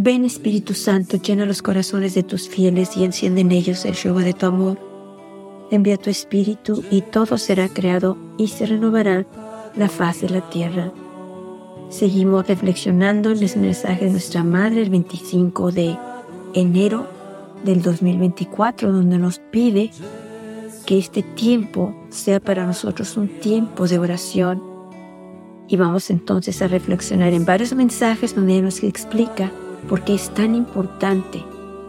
Ven Espíritu Santo, llena los corazones de tus fieles y enciende en ellos el fuego de tu amor. Envía tu Espíritu y todo será creado y se renovará la faz de la tierra. Seguimos reflexionando en el mensaje de nuestra Madre el 25 de enero del 2024, donde nos pide que este tiempo sea para nosotros un tiempo de oración. Y vamos entonces a reflexionar en varios mensajes donde nos explica porque es tan importante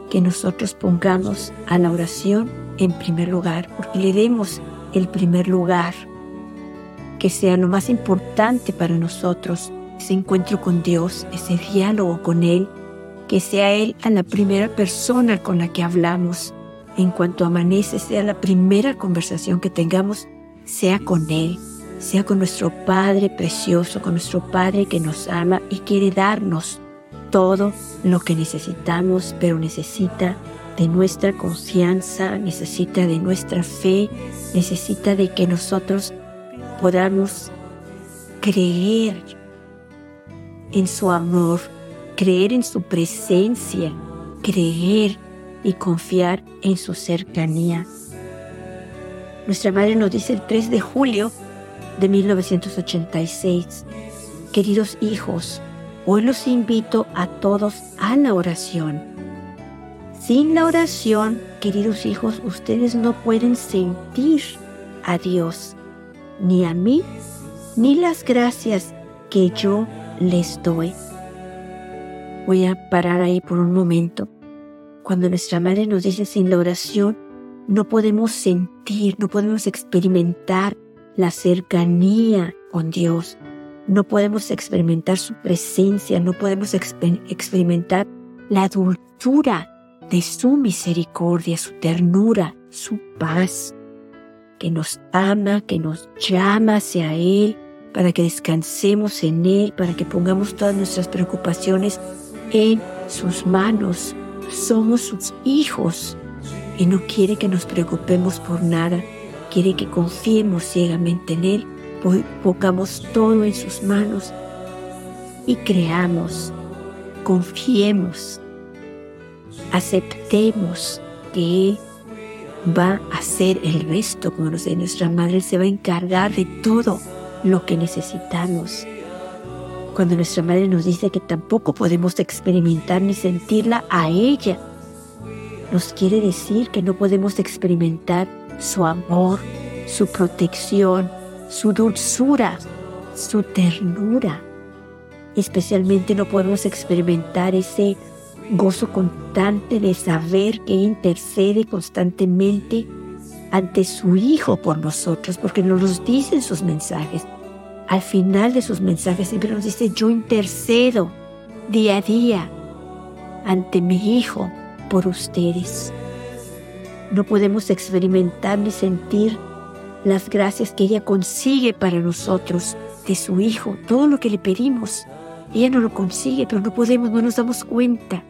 que nosotros pongamos a la oración en primer lugar, porque le demos el primer lugar, que sea lo más importante para nosotros, ese encuentro con Dios, ese diálogo con Él, que sea Él a la primera persona con la que hablamos. En cuanto amanece, sea la primera conversación que tengamos, sea con Él, sea con nuestro Padre precioso, con nuestro Padre que nos ama y quiere darnos todo lo que necesitamos, pero necesita de nuestra confianza, necesita de nuestra fe, necesita de que nosotros podamos creer en su amor, creer en su presencia, creer y confiar en su cercanía. Nuestra madre nos dice el 3 de julio de 1986, queridos hijos, Hoy los invito a todos a la oración. Sin la oración, queridos hijos, ustedes no pueden sentir a Dios, ni a mí, ni las gracias que yo les doy. Voy a parar ahí por un momento. Cuando nuestra madre nos dice sin la oración, no podemos sentir, no podemos experimentar la cercanía con Dios no podemos experimentar su presencia, no podemos experimentar la dulzura de su misericordia, su ternura, su paz, que nos ama, que nos llama hacia Él, para que descansemos en Él, para que pongamos todas nuestras preocupaciones en sus manos. Somos sus hijos y no quiere que nos preocupemos por nada, quiere que confiemos ciegamente en Él pongamos todo en sus manos y creamos, confiemos, aceptemos que Él va a hacer el resto, como nuestra Madre, se va a encargar de todo lo que necesitamos. Cuando nuestra Madre nos dice que tampoco podemos experimentar ni sentirla a ella, nos quiere decir que no podemos experimentar su amor, su protección, su dulzura, su ternura. Especialmente no podemos experimentar ese gozo constante de saber que intercede constantemente ante su Hijo por nosotros, porque nos los dice en sus mensajes. Al final de sus mensajes siempre nos dice, yo intercedo día a día ante mi Hijo por ustedes. No podemos experimentar ni sentir las gracias que ella consigue para nosotros de su Hijo, todo lo que le pedimos. Ella no lo consigue, pero no podemos, no nos damos cuenta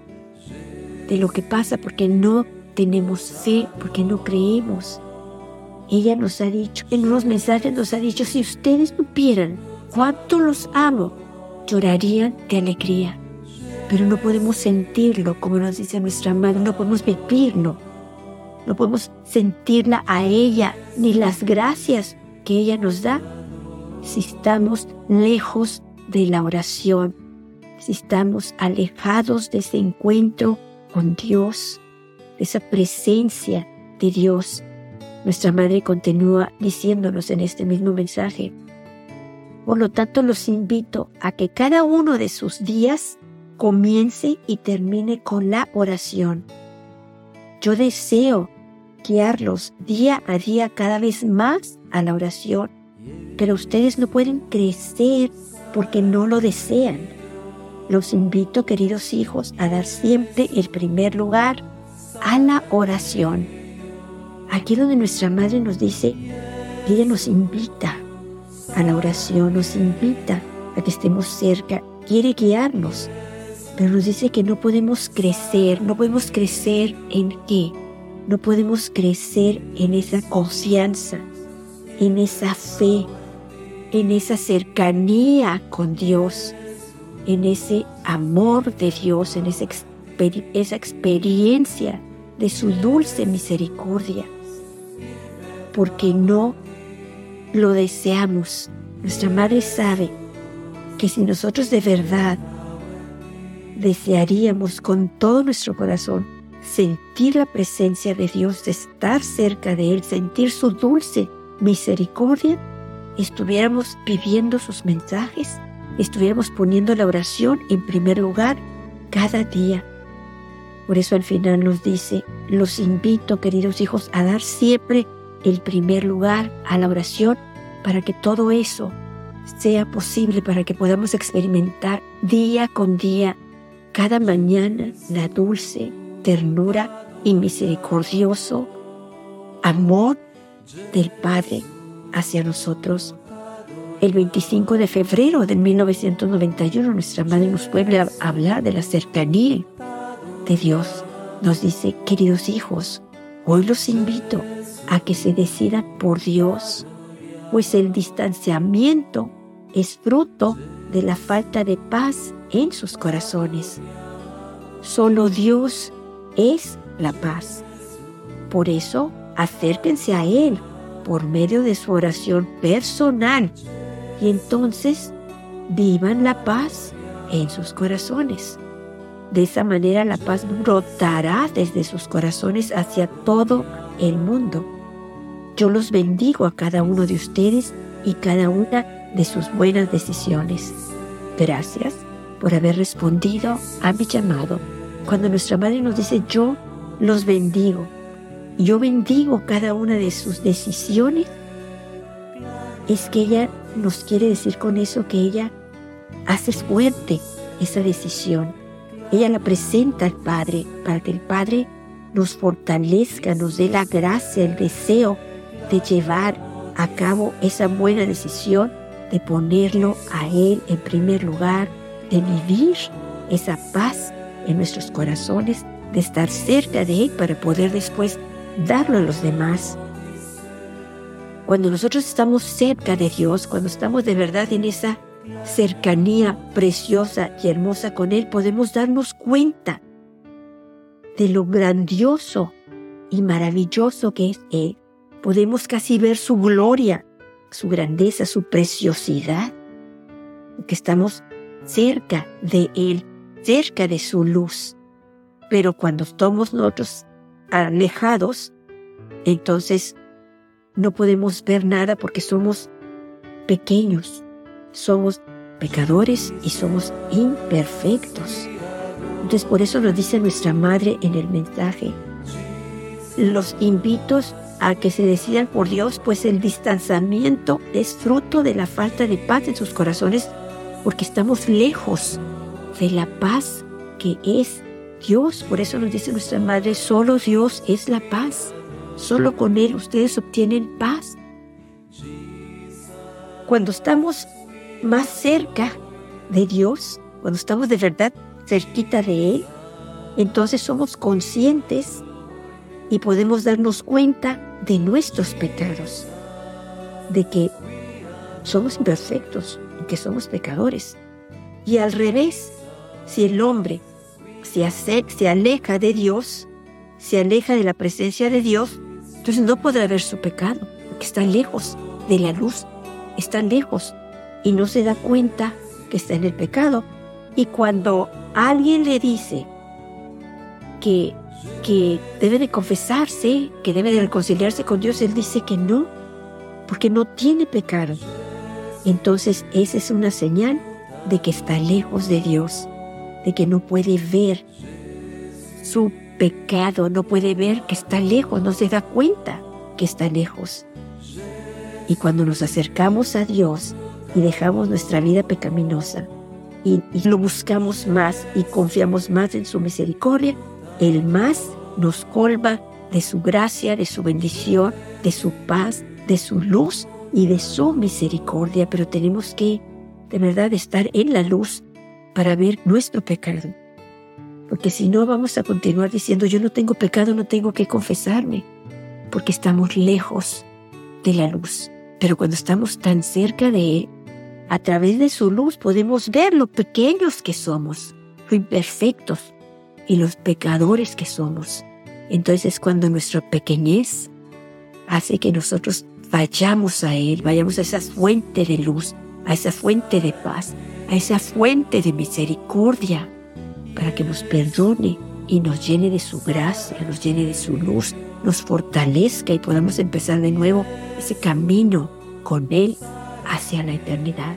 de lo que pasa porque no tenemos fe, porque no creemos. Ella nos ha dicho, en unos mensajes nos ha dicho, si ustedes supieran cuánto los amo, llorarían de alegría. Pero no podemos sentirlo, como nos dice nuestra madre, no podemos vivirlo no podemos sentirla a ella ni las gracias que ella nos da si estamos lejos de la oración, si estamos alejados de ese encuentro con Dios, de esa presencia de Dios. Nuestra Madre continúa diciéndonos en este mismo mensaje. Por lo tanto, los invito a que cada uno de sus días comience y termine con la oración. Yo deseo guiarlos día a día cada vez más a la oración, pero ustedes no pueden crecer porque no lo desean. Los invito, queridos hijos, a dar siempre el primer lugar a la oración. Aquí donde nuestra madre nos dice, ella nos invita a la oración, nos invita a que estemos cerca, quiere guiarnos, pero nos dice que no podemos crecer, no podemos crecer en qué? No podemos crecer en esa confianza, en esa fe, en esa cercanía con Dios, en ese amor de Dios, en esa, esa experiencia de su dulce misericordia, porque no lo deseamos. Nuestra Madre sabe que si nosotros de verdad desearíamos con todo nuestro corazón sentir la presencia de Dios, estar cerca de Él, sentir su dulce misericordia, estuviéramos viviendo sus mensajes, estuviéramos poniendo la oración en primer lugar cada día. Por eso al final nos dice, los invito, queridos hijos, a dar siempre el primer lugar a la oración para que todo eso sea posible, para que podamos experimentar día con día, cada mañana, la dulce ternura y misericordioso amor del Padre hacia nosotros. El 25 de febrero de 1991 nuestra Madre nos a hablar de la cercanía de Dios. Nos dice, queridos hijos, hoy los invito a que se decidan por Dios, pues el distanciamiento es fruto de la falta de paz en sus corazones. Solo Dios es la paz. Por eso, acérquense a Él por medio de su oración personal y entonces vivan la paz en sus corazones. De esa manera la paz brotará desde sus corazones hacia todo el mundo. Yo los bendigo a cada uno de ustedes y cada una de sus buenas decisiones. Gracias por haber respondido a mi llamado. Cuando nuestra madre nos dice yo los bendigo, yo bendigo cada una de sus decisiones, es que ella nos quiere decir con eso que ella hace fuerte esa decisión. Ella la presenta al Padre para que el Padre nos fortalezca, nos dé la gracia, el deseo de llevar a cabo esa buena decisión, de ponerlo a Él en primer lugar, de vivir esa paz en nuestros corazones, de estar cerca de Él para poder después darlo a los demás. Cuando nosotros estamos cerca de Dios, cuando estamos de verdad en esa cercanía preciosa y hermosa con Él, podemos darnos cuenta de lo grandioso y maravilloso que es Él podemos casi ver su gloria, su grandeza, su preciosidad, que estamos cerca de Él, cerca de su luz. Pero cuando estamos nosotros alejados, entonces no podemos ver nada porque somos pequeños, somos pecadores y somos imperfectos. Entonces por eso lo dice nuestra madre en el mensaje. Los invito a que se decidan por Dios, pues el distanciamiento es fruto de la falta de paz en sus corazones, porque estamos lejos de la paz que es Dios. Por eso nos dice nuestra Madre, solo Dios es la paz. Solo con Él ustedes obtienen paz. Cuando estamos más cerca de Dios, cuando estamos de verdad cerquita de Él, entonces somos conscientes y podemos darnos cuenta de nuestros pecados, de que somos imperfectos y que somos pecadores. Y al revés, si el hombre se, aleja de Dios, se aleja de la presencia de Dios, entonces no podrá ver su pecado, porque está lejos de la luz, está lejos y no se da cuenta que está en el pecado. Y cuando alguien le dice que que debe de confesarse, que debe de reconciliarse con Dios, Él dice que no, porque no tiene pecado. Entonces esa es una señal de que está lejos de Dios, de que no puede ver su pecado, no puede ver que está lejos, no se da cuenta que está lejos. Y cuando nos acercamos a Dios y dejamos nuestra vida pecaminosa y, y lo buscamos más y confiamos más en su misericordia, el más nos colma de su gracia, de su bendición, de su paz, de su luz y de su misericordia, pero tenemos que de verdad estar en la luz para ver nuestro pecado. Porque si no vamos a continuar diciendo yo no tengo pecado, no tengo que confesarme, porque estamos lejos de la luz. Pero cuando estamos tan cerca de Él, a través de su luz podemos ver lo pequeños que somos, lo imperfectos y los pecadores que somos. Entonces cuando nuestra pequeñez hace que nosotros vayamos a Él, vayamos a esa fuente de luz, a esa fuente de paz, a esa fuente de misericordia, para que nos perdone y nos llene de su gracia, nos llene de su luz, nos fortalezca y podamos empezar de nuevo ese camino con Él hacia la eternidad.